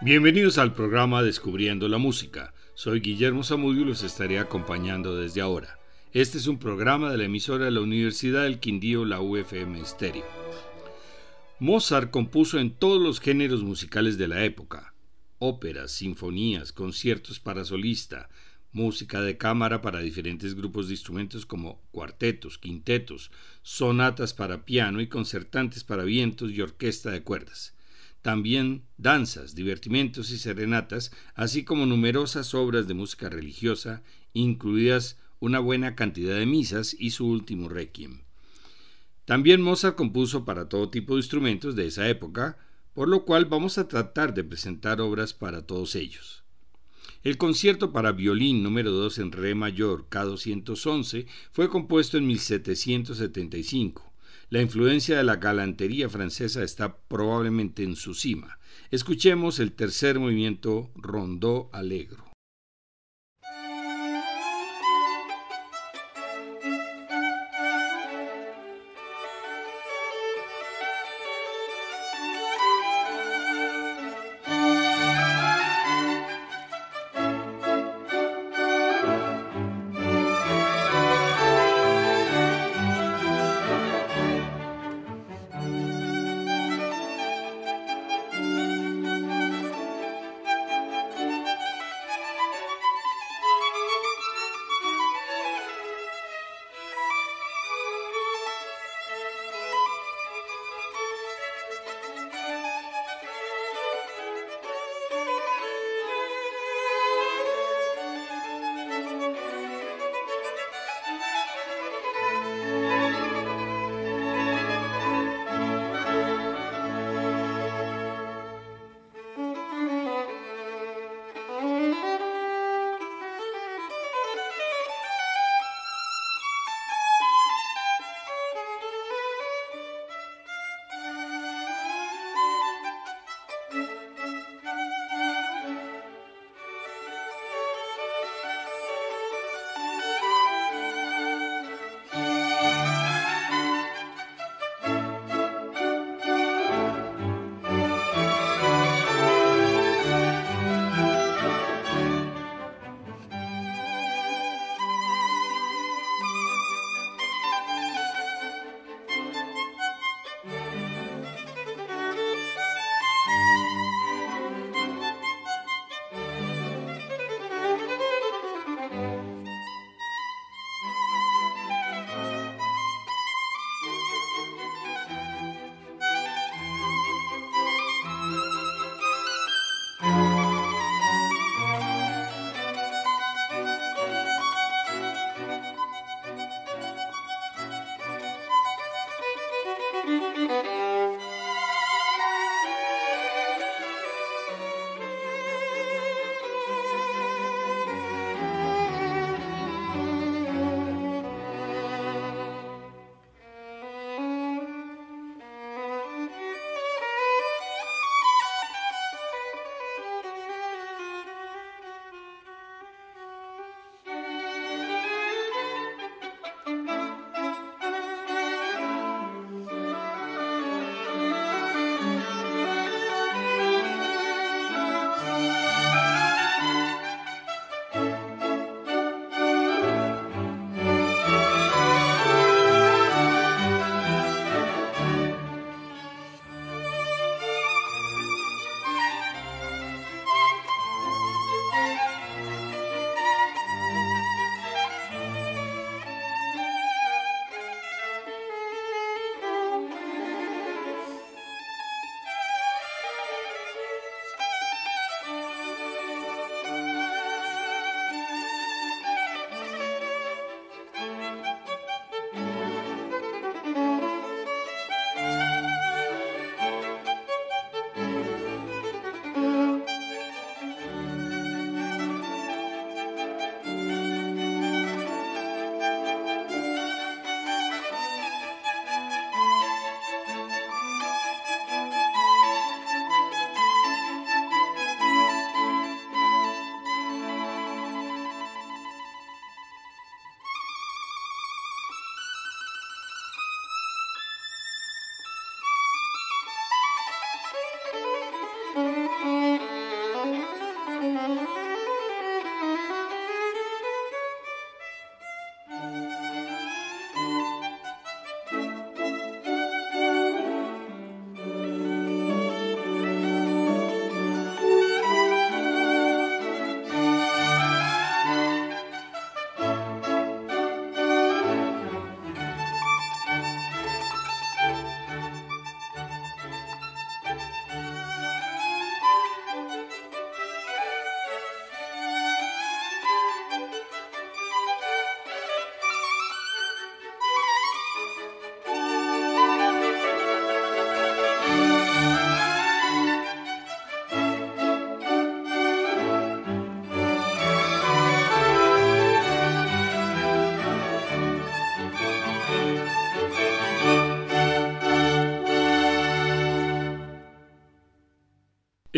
Bienvenidos al programa Descubriendo la Música. Soy Guillermo Zamudio y los estaré acompañando desde ahora. Este es un programa de la emisora de la Universidad del Quindío, la UFM Stereo. Mozart compuso en todos los géneros musicales de la época: óperas, sinfonías, conciertos para solista, música de cámara para diferentes grupos de instrumentos como cuartetos, quintetos, sonatas para piano y concertantes para vientos y orquesta de cuerdas también danzas, divertimentos y serenatas, así como numerosas obras de música religiosa, incluidas una buena cantidad de misas y su último requiem. También Mozart compuso para todo tipo de instrumentos de esa época, por lo cual vamos a tratar de presentar obras para todos ellos. El concierto para violín número 2 en re mayor K211 fue compuesto en 1775 la influencia de la galantería francesa está probablemente en su cima. Escuchemos el tercer movimiento Rondó Alegro.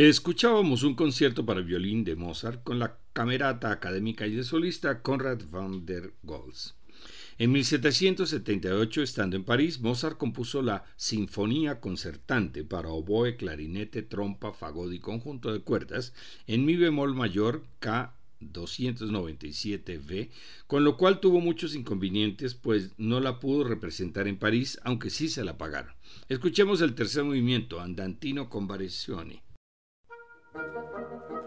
Escuchábamos un concierto para violín de Mozart con la camerata académica y de solista Conrad van der Goltz. En 1778, estando en París, Mozart compuso la Sinfonía Concertante para oboe, clarinete, trompa, fagot y conjunto de cuerdas en mi bemol mayor K 297b, con lo cual tuvo muchos inconvenientes, pues no la pudo representar en París, aunque sí se la pagaron. Escuchemos el tercer movimiento, Andantino con variazioni. Thank you.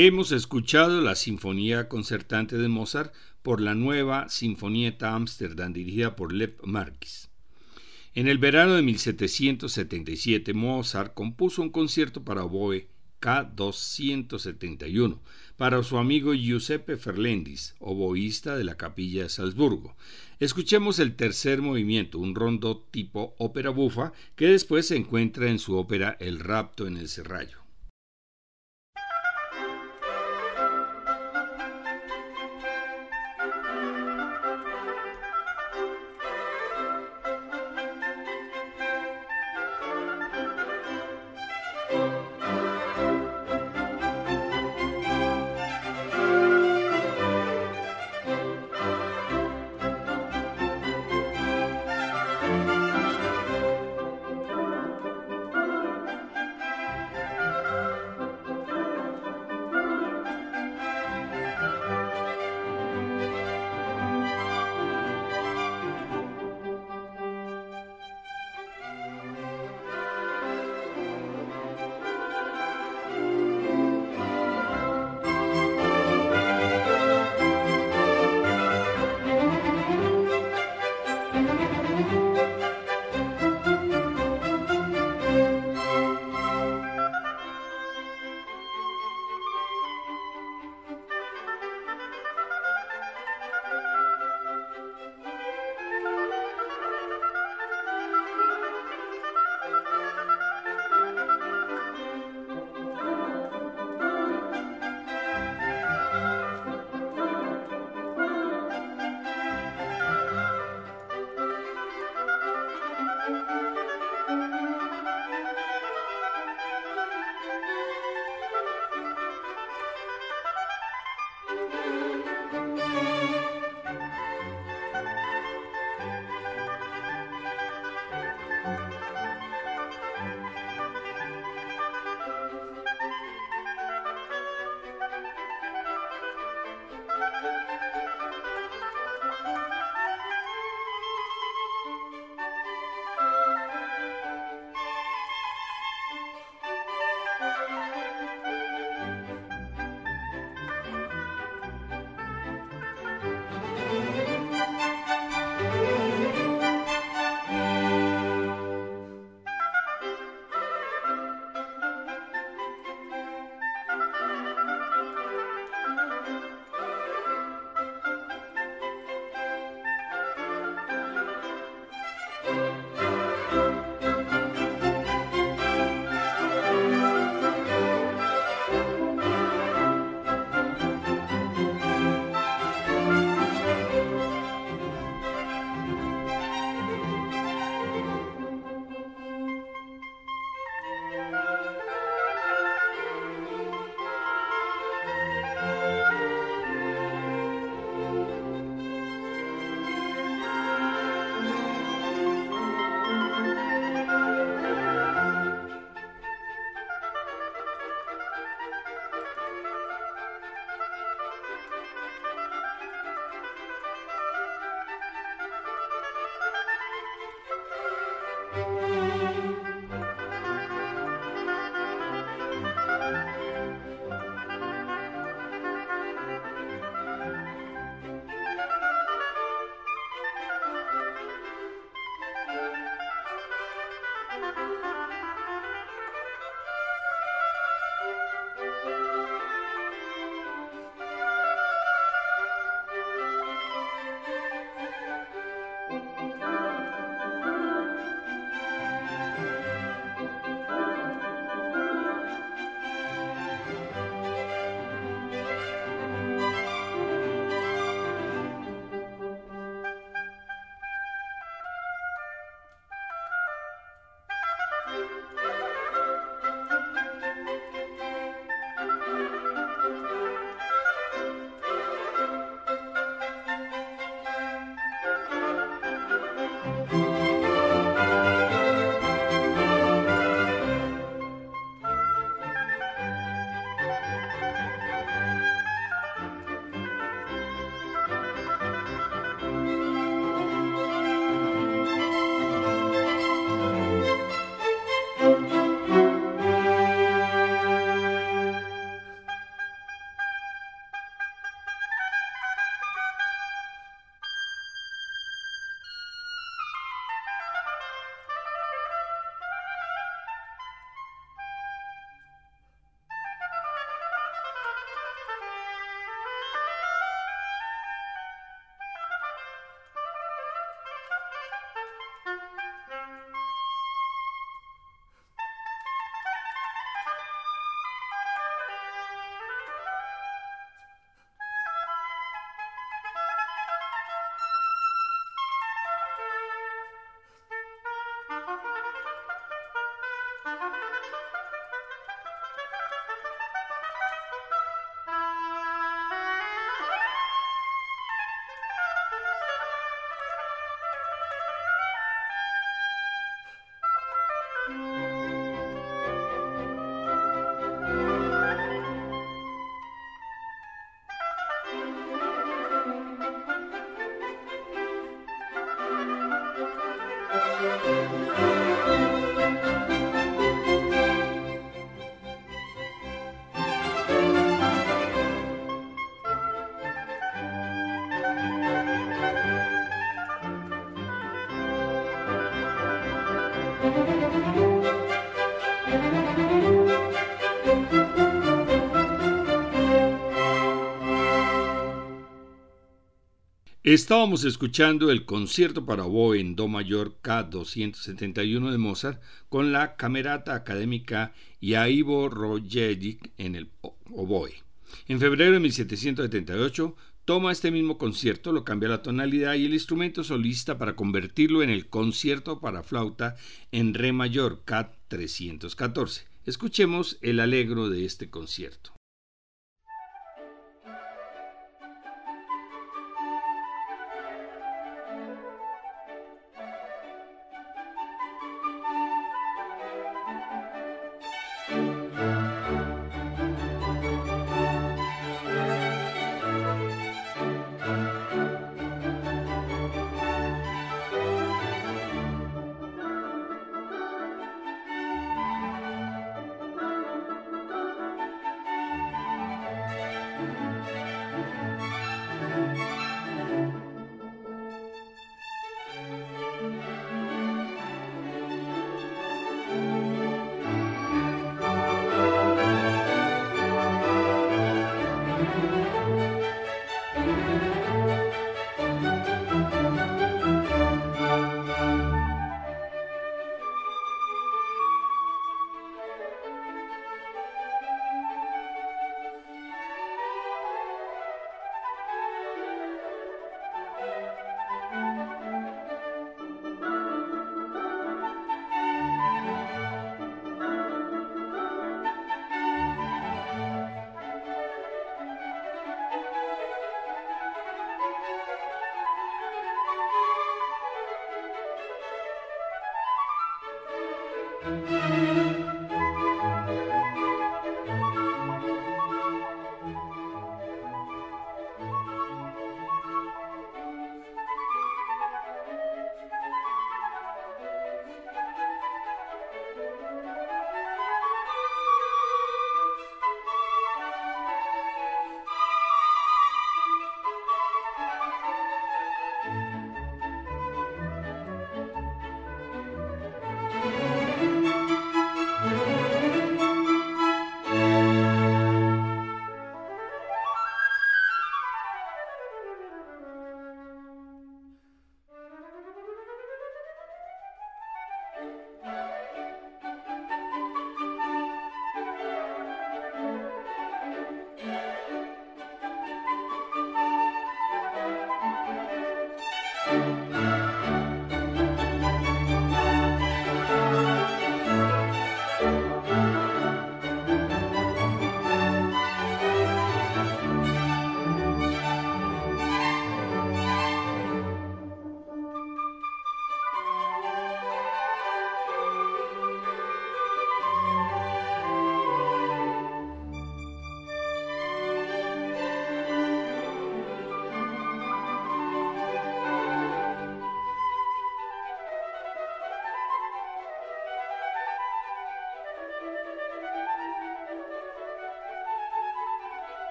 Hemos escuchado la Sinfonía Concertante de Mozart por la nueva Sinfonieta Amsterdam dirigida por Lev Marquis. En el verano de 1777 Mozart compuso un concierto para oboe K271 para su amigo Giuseppe Ferlendis, oboísta de la capilla de Salzburgo. Escuchemos el tercer movimiento, un rondo tipo ópera bufa que después se encuentra en su ópera El rapto en el serrallo. Estábamos escuchando el concierto para oboe en Do mayor K271 de Mozart con la Camerata Académica Ivo Rogeric en el oboe. En febrero de 1778 toma este mismo concierto, lo cambia la tonalidad y el instrumento solista para convertirlo en el concierto para flauta en Re mayor K314. Escuchemos el alegro de este concierto.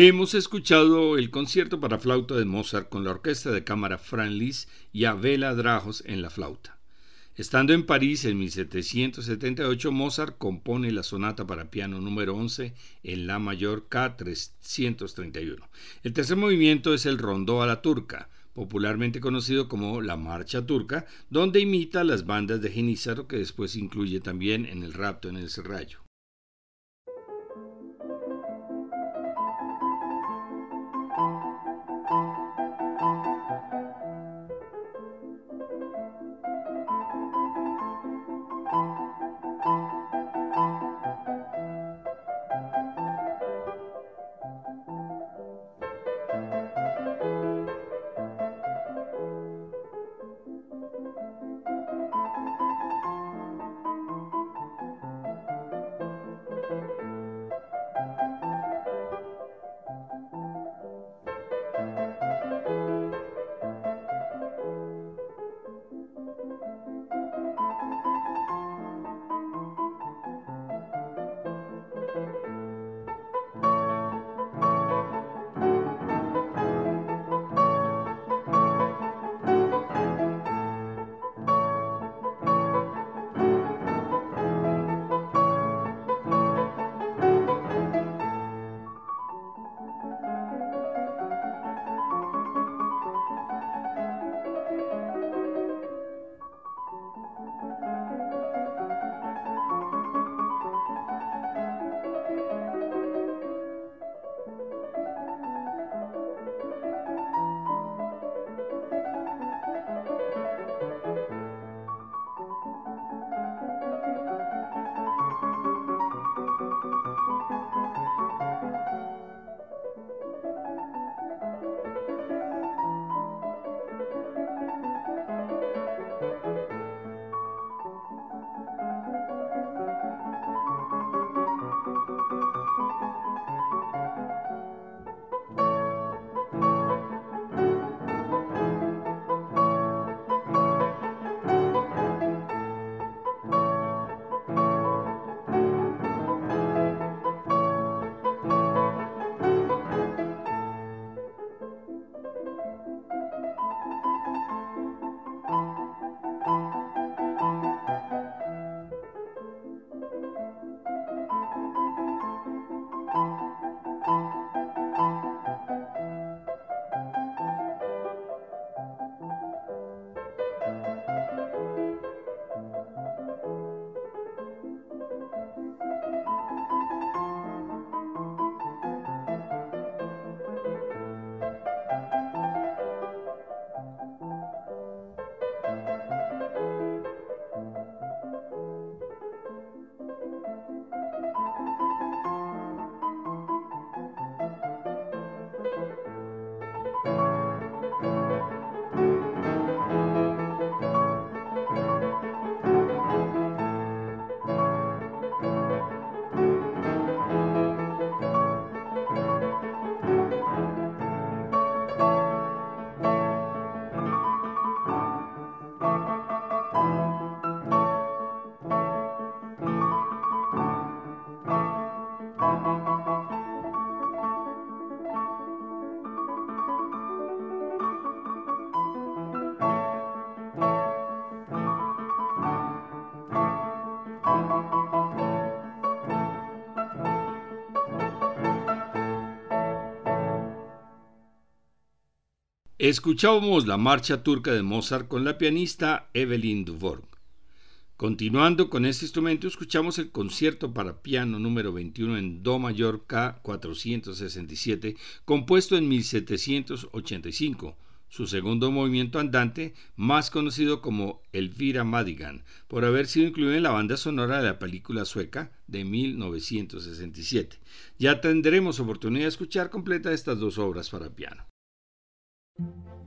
Hemos escuchado el concierto para flauta de Mozart con la orquesta de cámara Franz Liszt y Abela Drajos en la flauta. Estando en París en 1778, Mozart compone la sonata para piano número 11 en La mayor K331. El tercer movimiento es el rondó a la turca, popularmente conocido como la Marcha Turca, donde imita las bandas de Genízaro que después incluye también en el rapto en el Serrallo. Escuchábamos la marcha turca de Mozart con la pianista Evelyn Duvorg. Continuando con este instrumento, escuchamos el concierto para piano número 21 en Do mayor K467, compuesto en 1785, su segundo movimiento andante, más conocido como Elvira Madigan, por haber sido incluido en la banda sonora de la película sueca de 1967. Ya tendremos oportunidad de escuchar completa estas dos obras para piano. Thank you.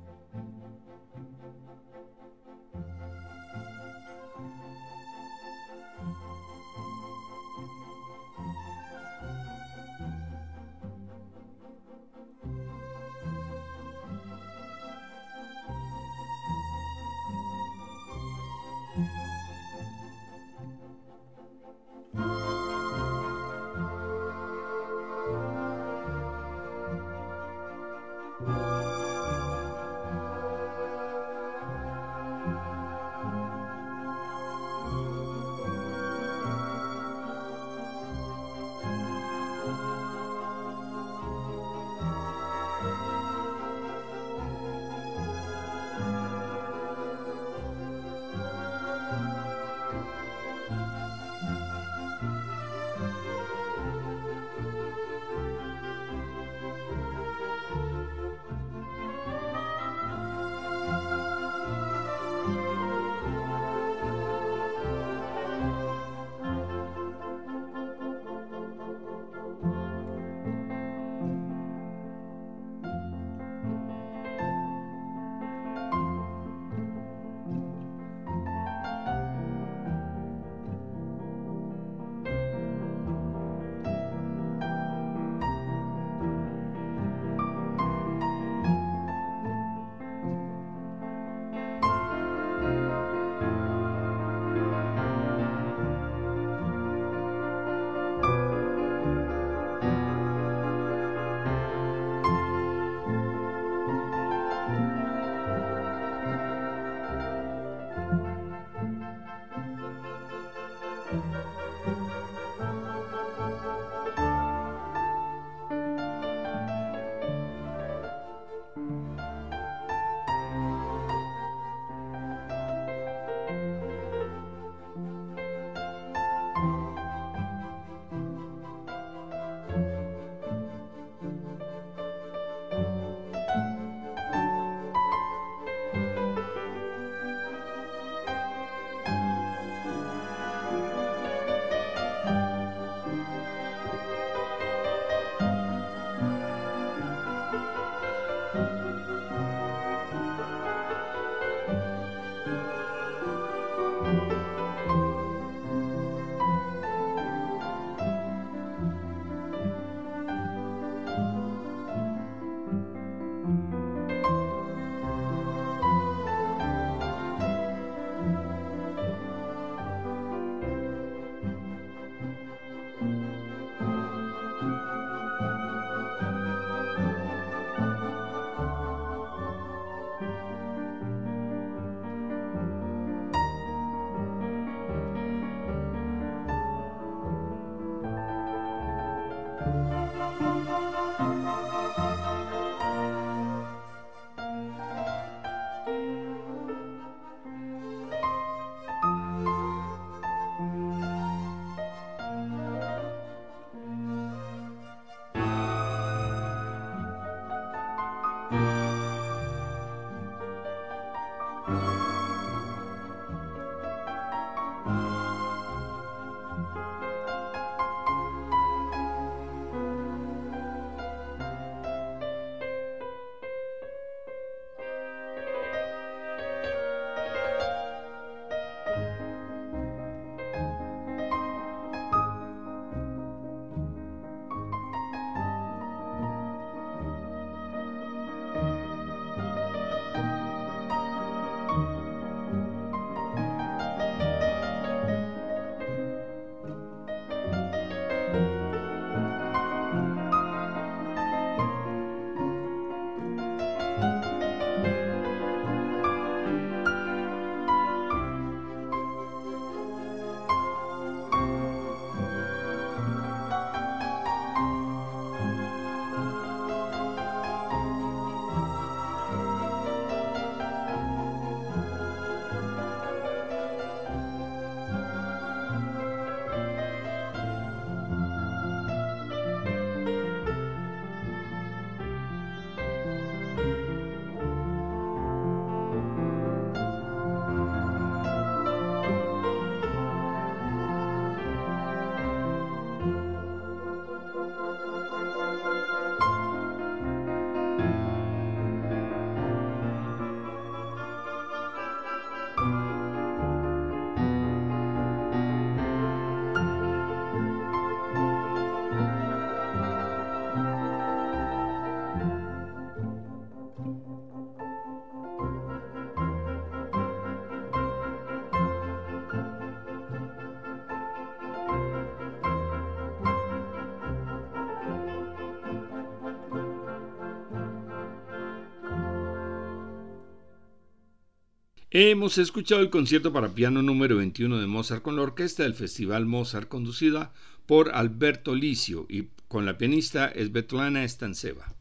Hemos escuchado el concierto para piano número 21 de Mozart con la orquesta del Festival Mozart conducida por Alberto Licio y con la pianista Svetlana Stanceva.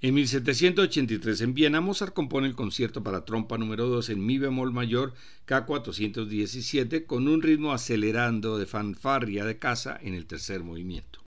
En 1783 en Viena, Mozart compone el concierto para trompa número 2 en mi bemol mayor K417 con un ritmo acelerando de fanfarria de casa en el tercer movimiento.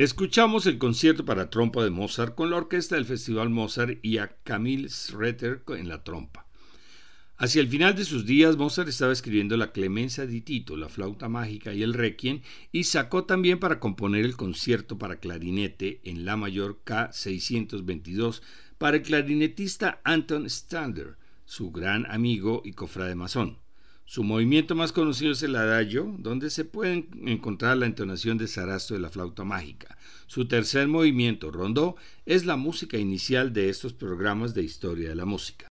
Escuchamos el concierto para trompa de Mozart con la orquesta del Festival Mozart y a Camille Schroeter en la trompa. Hacia el final de sus días, Mozart estaba escribiendo la Clemencia di Tito, la flauta mágica y el Requiem, y sacó también para componer el concierto para clarinete en La mayor K622 para el clarinetista Anton Stander, su gran amigo y cofrade masón. Su movimiento más conocido es el adagio, donde se puede encontrar la entonación de Sarasto de la flauta mágica. Su tercer movimiento, rondó, es la música inicial de estos programas de historia de la música.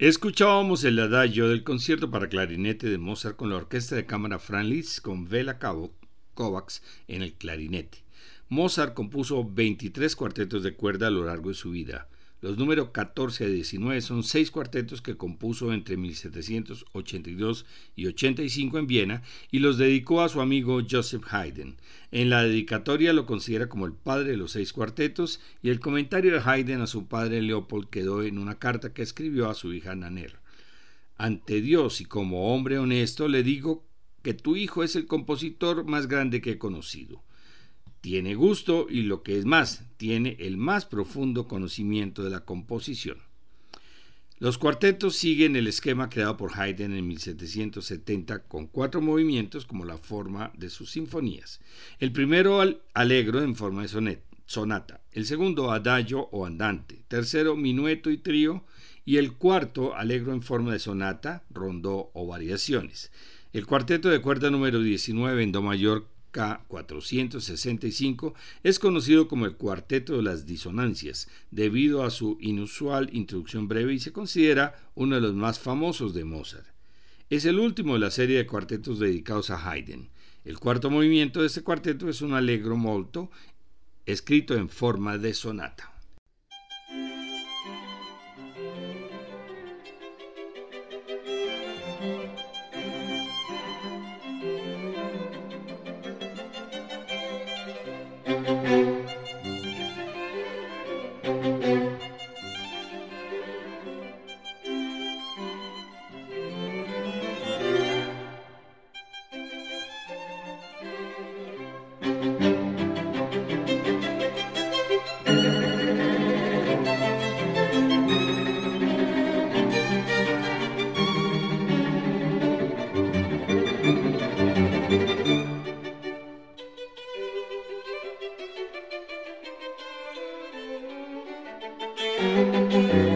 Escuchábamos el adagio del concierto para clarinete de Mozart con la orquesta de cámara Franz con Vela Kovacs en el clarinete. Mozart compuso 23 cuartetos de cuerda a lo largo de su vida. Los números 14 a 19 son seis cuartetos que compuso entre 1782 y 85 en Viena y los dedicó a su amigo Joseph Haydn. En la dedicatoria lo considera como el padre de los seis cuartetos y el comentario de Haydn a su padre Leopold quedó en una carta que escribió a su hija Nanner. Ante Dios y como hombre honesto le digo que tu hijo es el compositor más grande que he conocido tiene gusto y lo que es más, tiene el más profundo conocimiento de la composición. Los cuartetos siguen el esquema creado por Haydn en 1770 con cuatro movimientos como la forma de sus sinfonías. El primero alegro en forma de sonata, el segundo adagio o andante, tercero minueto y trío y el cuarto alegro en forma de sonata, rondó o variaciones. El cuarteto de cuerda número 19 en do mayor K465 es conocido como el Cuarteto de las Disonancias, debido a su inusual introducción breve y se considera uno de los más famosos de Mozart. Es el último de la serie de cuartetos dedicados a Haydn. El cuarto movimiento de este cuarteto es un allegro molto, escrito en forma de sonata. Música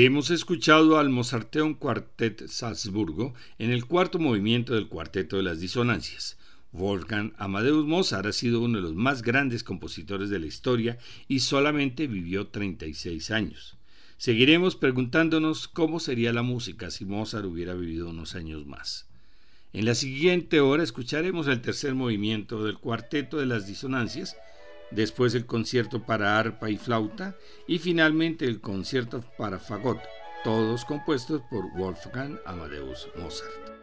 Hemos escuchado al Mozarteum Quartet Salzburgo en el cuarto movimiento del Cuarteto de las Disonancias. Wolfgang Amadeus Mozart ha sido uno de los más grandes compositores de la historia y solamente vivió 36 años. Seguiremos preguntándonos cómo sería la música si Mozart hubiera vivido unos años más. En la siguiente hora escucharemos el tercer movimiento del Cuarteto de las Disonancias después el concierto para arpa y flauta y finalmente el concierto para fagot, todos compuestos por Wolfgang Amadeus Mozart.